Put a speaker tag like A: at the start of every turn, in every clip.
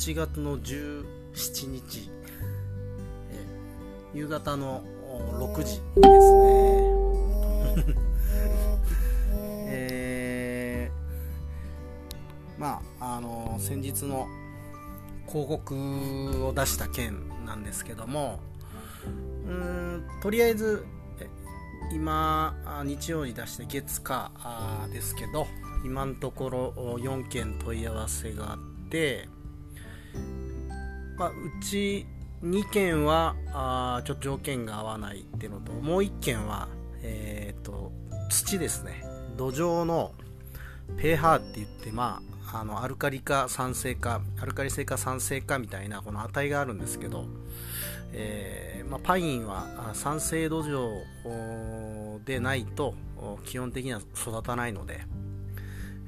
A: 8月の17日、え夕方の6時ですね。えー、まああの先日の広告を出した件なんですけどもうんとりあえず今日曜に出して月火ですけど今のところ4件問い合わせがあって、まあ、うち2件はあちょっと条件が合わないっていうのともう1件は、えーと、土ですね。土壌の pH って言って、まあ、あのアルカリか酸性かアルカリ性か酸性かみたいなこの値があるんですけど、えーまあ、パインは酸性土壌でないと基本的には育たないので、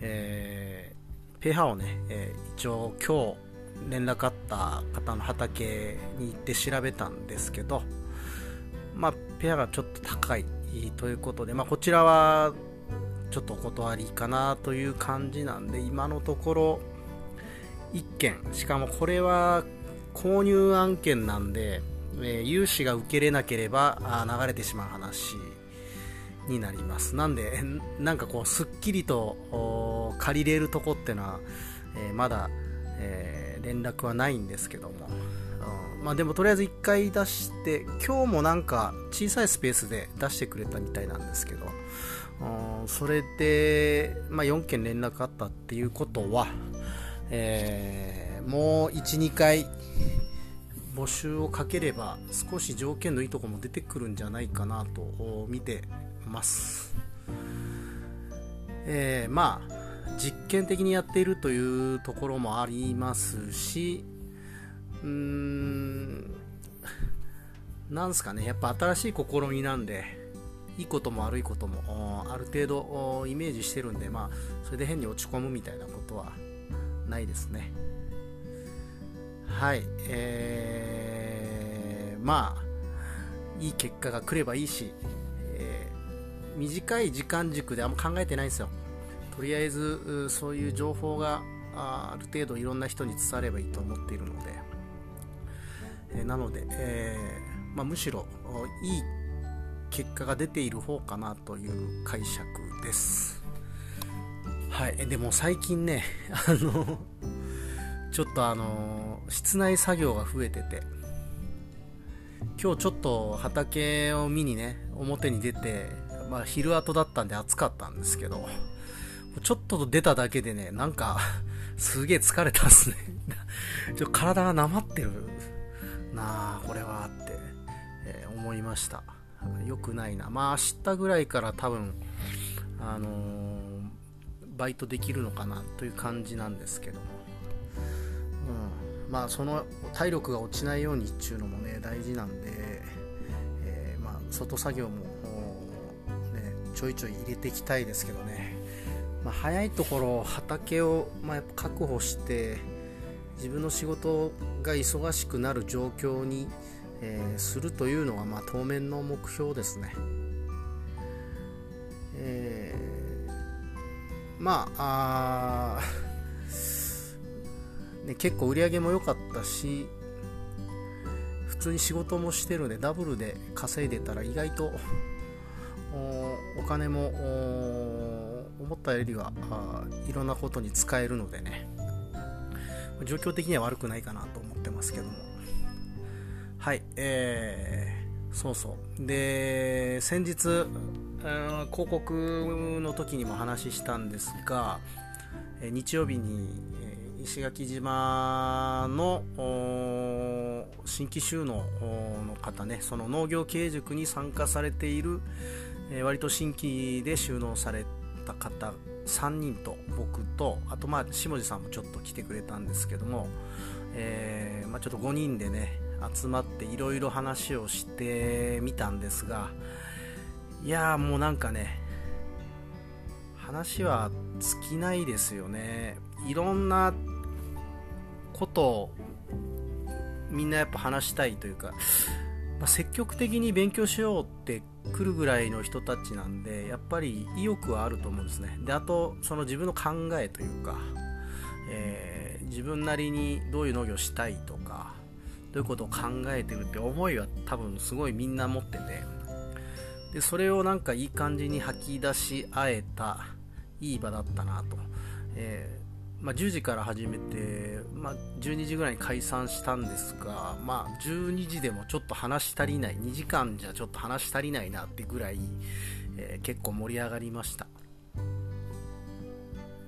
A: えー、pH をね、えー、一応今日連絡あった方の畑に行って調べたんですけど、まあ、ペアがちょっと高いということで、まあ、こちらはちょっとお断りかなという感じなんで、今のところ1件、しかもこれは購入案件なんで、えー、融資が受けれなければあ流れてしまう話になります。なんで、なんかこう、すっきりと借りれるとこっていうのは、えー、まだ、えー、連絡はないんですけども、うん、まあでもとりあえず1回出して今日もなんか小さいスペースで出してくれたみたいなんですけど、うん、それで、まあ、4件連絡あったっていうことは、えー、もう12回募集をかければ少し条件のいいとこも出てくるんじゃないかなと見てます。えー、まあ実験的にやっているというところもありますしうーんなんすかねやっぱ新しい試みなんでいいことも悪いこともある程度イメージしてるんでまあそれで変に落ち込むみたいなことはないですね。はいえー、まあいい結果が来ればいいし、えー、短い時間軸であんま考えてないんですよ。とりあえずそういう情報がある程度いろんな人に伝わればいいと思っているので、えなので、えー、まあ、むしろいい結果が出ている方かなという解釈です。はい。でも最近ね あのちょっとあの室内作業が増えてて。今日ちょっと畑を見にね表に出て、まあ、昼後だったんで暑かったんですけど。ちょっと出ただけでね、なんか すげえ疲れたっすね ちょ体がなまってるなあ、これはって、えー、思いました。良くないな。まあ明日ぐらいから多分、あのー、バイトできるのかなという感じなんですけども。うん、まあその体力が落ちないようにっていうのもね、大事なんで、えー、まあ外作業も、ね、ちょいちょい入れていきたいですけどね。まあ、早いところ畑を、まあ、やっぱ確保して自分の仕事が忙しくなる状況に、え、するというのが、まあ、当面の目標ですね。えー、まあね、結構売り上げも良かったし普通に仕事もしてるのでダブルで稼いでたら意外とお金も思ったよりはいろんなことに使えるのでね。状況的には悪くないかなと思ってますけども。はいえー、そうそう。で先日広告の時にも話したんですが日曜日に石垣島の新規収納の方ねその農業経営塾に参加されている割と新規で収納された方3人と僕とあとまあ下地さんもちょっと来てくれたんですけども、えー、まあ、ちょっと5人でね集まっていろいろ話をしてみたんですがいやもうなんかね話は尽きないですよね。いろんなことをみんなやっぱ話したいというか、まあ、積極的に勉強しようって来るぐらいの人たちなんでやっぱり意欲はあると思うんですね。であとその自分の考えというか、えー、自分なりにどういう農業したいとかどういうことを考えてるって思いは多分すごいみんな持っててでそれをなんかいい感じに吐き出し合えたいい場だったなと、え、まあ、10時から始めて、まあ、12時ぐらいに解散したんですが、まあ、12時でもちょっと話足りない2時間じゃちょっと話足りないなってぐらい、えー、結構盛り上がりました。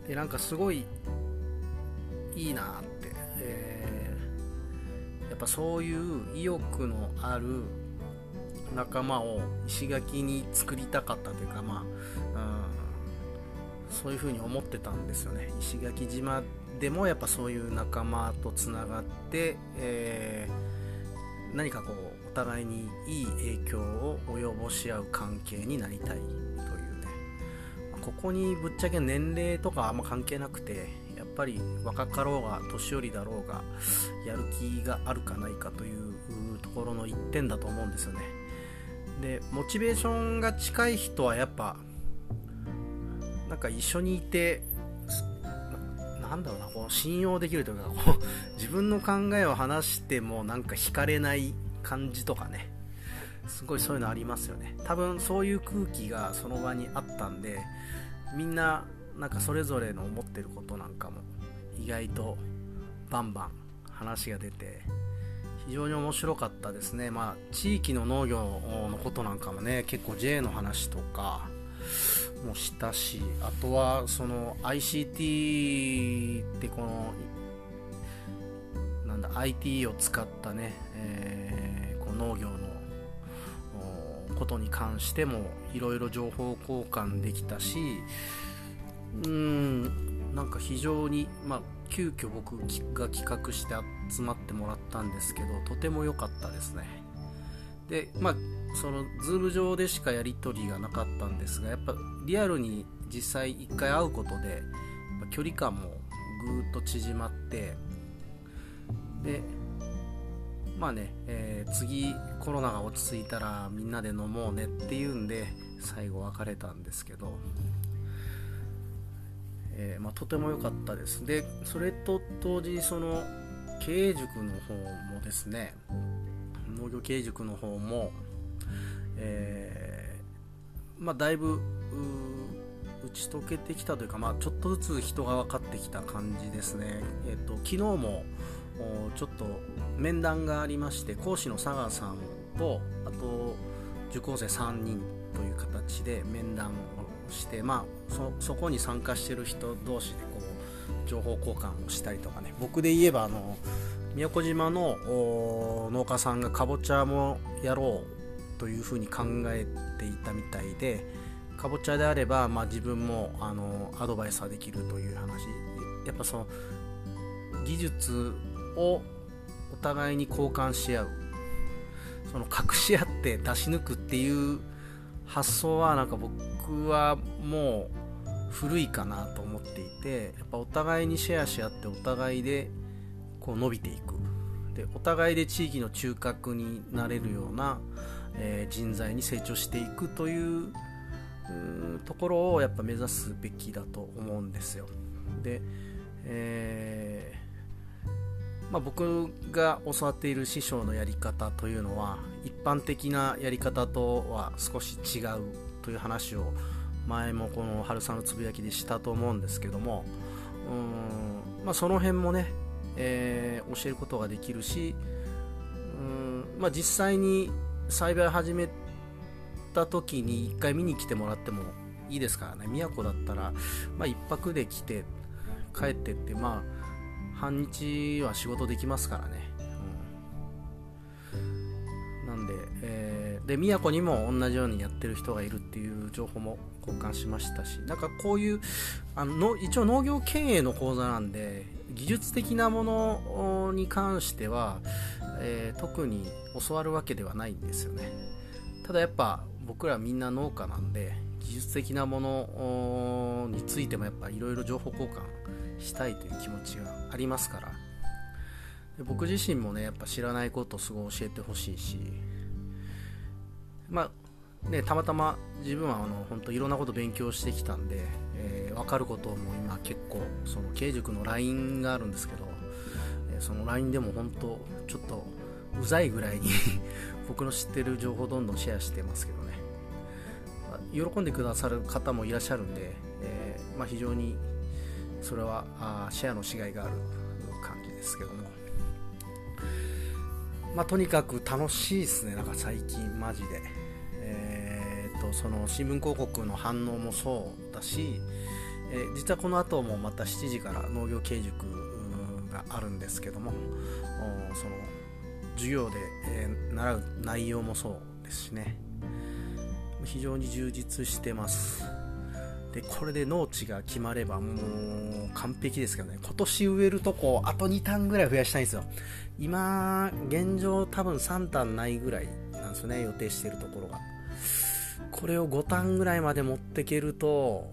A: でなんかすごいいいなって、えー、やっぱそういう意欲のある仲間を石垣に作りたかったというかまあ、そういうふうに思ってたんですよね。石垣島でもやっぱそういう仲間とつながって、えー、何かこうお互いにいい影響を及ぼし合う関係になりたいというね。ここにぶっちゃけ年齢とかあんま関係なくてやっぱり若かろうが年寄りだろうがやる気があるかないかというところの一点だと思うんですよね。でモチベーションが近い人はやっぱなんか一緒にいてなんだろうなこう信用できるというかこう 自分の考えを話してもなんか惹かれない感じとかね。すごいそういうのありますよね。多分そういう空気がその場にあったんでみんななんかそれぞれの思ってることなんかも意外とバンバン話が出て非常に面白かったですね、まあ、地域の農業のことなんかもね結構 J の話とかもしたしあとはその ICT ってこのなんだ IT を使ったね、えー、この農業のことに関してもいろいろ情報交換できたしうんなんか非常に、まあ、急遽僕が企画して集まってもらったんですけどとても良かったですね。でまあその Zoom 上でしかやり取りがなかったんですがやっぱリアルに実際1回会うことで距離感もぐーっと縮まってでまあね、えー、次コロナが落ち着いたらみんなで飲もうねっていうんで最後別れたんですけどえー、まあ、とても良かったです。でそれと同時にその経営塾の方もですね農業経営塾の方も、えー、まあ、だいぶ打ち解けてきたというか、まあ、ちょっとずつ人が分かってきた感じですね、えーと、昨日もちょっと面談がありまして講師の佐川さんとあと受講生3人という形で面談をして、まあ、そそこに参加してる人同士でこう情報交換をしたりとかね。僕で言えばあの宮古島の農家さんがかぼちゃもやろうというふうに考えていたみたいでかぼちゃであれば、まあ、自分もあのアドバイスはできるという話。やっぱその技術をお互いに交換し合う。その隠し合って出し抜くっていう発想はなんか僕はもう古いかなと思っていてやっぱお互いにシェアし合ってお互いでこう伸びていく。でお互いで地域の中核になれるような、えー、人材に成長していくというところをやっぱ目指すべきだと思うんですよ。で、えまあ、僕が教わっている師匠のやり方というのは一般的なやり方とは少し違うという話を前もこの春さんのつぶやきでしたと思うんですけどもうん、まあ、その辺もね、えー、教えることができるしうん、まあ、実際に栽培始めた時に一回見に来てもらってもいいですからね。宮古だったら、まあ、1泊で来て帰ってってまあ半日は仕事できますからね、で宮古にも同じようにやってる人がいるっていう情報も交換しましたしなんかこういうあの一応農業経営の講座なんで技術的なものに関しては、えー、特に教わるわけではないんですよね。ただやっぱ僕らみんな農家なんで技術的なものについてもやっぱいろいろ情報交換したいという気持ちがありますから。僕自身もねやっぱ知らないことをすごい教えてほしいしまあね、たまたま自分はあの本当いろんなこと勉強してきたんで、えー、分かることも今結構その経塾の LINE があるんですけど、え、その LINE でも本当ちょっとうざいぐらいに 僕の知ってる情報どんどんシェアしてますけどね、まあ、喜んでくださる方もいらっしゃるんで、えー、まあ、非常にそれはあシェアのしがいがある感じですけども。まあ、とにかく楽しいですね。なんか最近マジで。とその新聞広告の反応もそうだし、えー、実はこの後もまた7時から農業経塾があるんですけどもその授業で、えー、習う内容もそうですしね。非常に充実してます。でこれで農地が決まればもう完璧ですけどね。今年植えるとこあと2単ぐらい増やしたいんですよ。今現状多分3単ないぐらいなんですよね予定してるところが。これを5ターンぐらいまで持っていけると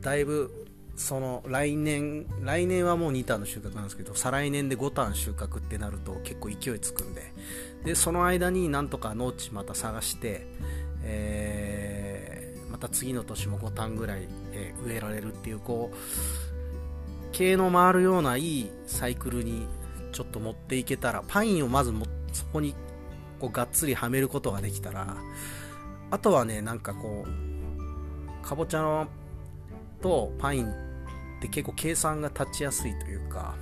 A: だいぶその来年来年はもう2ターンの収穫なんですけど再来年で5ターン収穫ってなると結構勢いつくんで。でその間になんとか農地また探して、えー、また次の年も5ターンぐらい、え、植えられるっていうこう経の回るようないいサイクルにちょっと持っていけたらパインをまずもそこにこうがっつりはめることができたらあとはねなんかこうかぼちゃのとパインって結構計算が立ちやすいというか、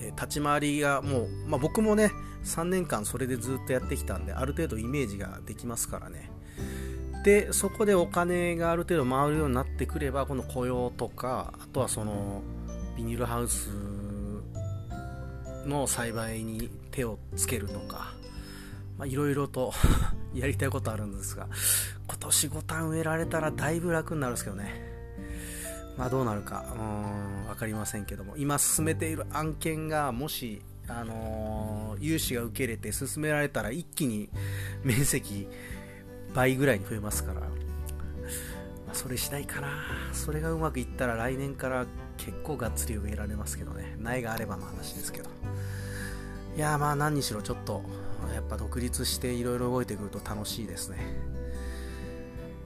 A: えー、立ち回りがもう、まあ、僕もね3年間それでずっとやってきたんである程度イメージができますからね。でそこでお金がある程度回るようになってくればこの雇用とかあとはそのビニールハウスの栽培に手をつけるとかいろいろと やりたいことあるんですが今年5単植えられたらだいぶ楽になるんですけどね。まあどうなるかうん分かりませんけども。今進めている案件がもしあのー、融資が受け入れて進められたら一気に面積倍ぐらいに増えますから、まあ、それしたいかな。それがうまくいったら来年から結構がっつり植えられますけどね。苗があればの話ですけど。いやまあ何にしろちょっとやっぱ独立していろいろ動いてくると楽しいですね。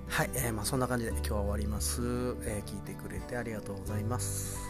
A: はい、えー、まあ、そんな感じで今日は終わります、えー、聞いてくれてありがとうございます。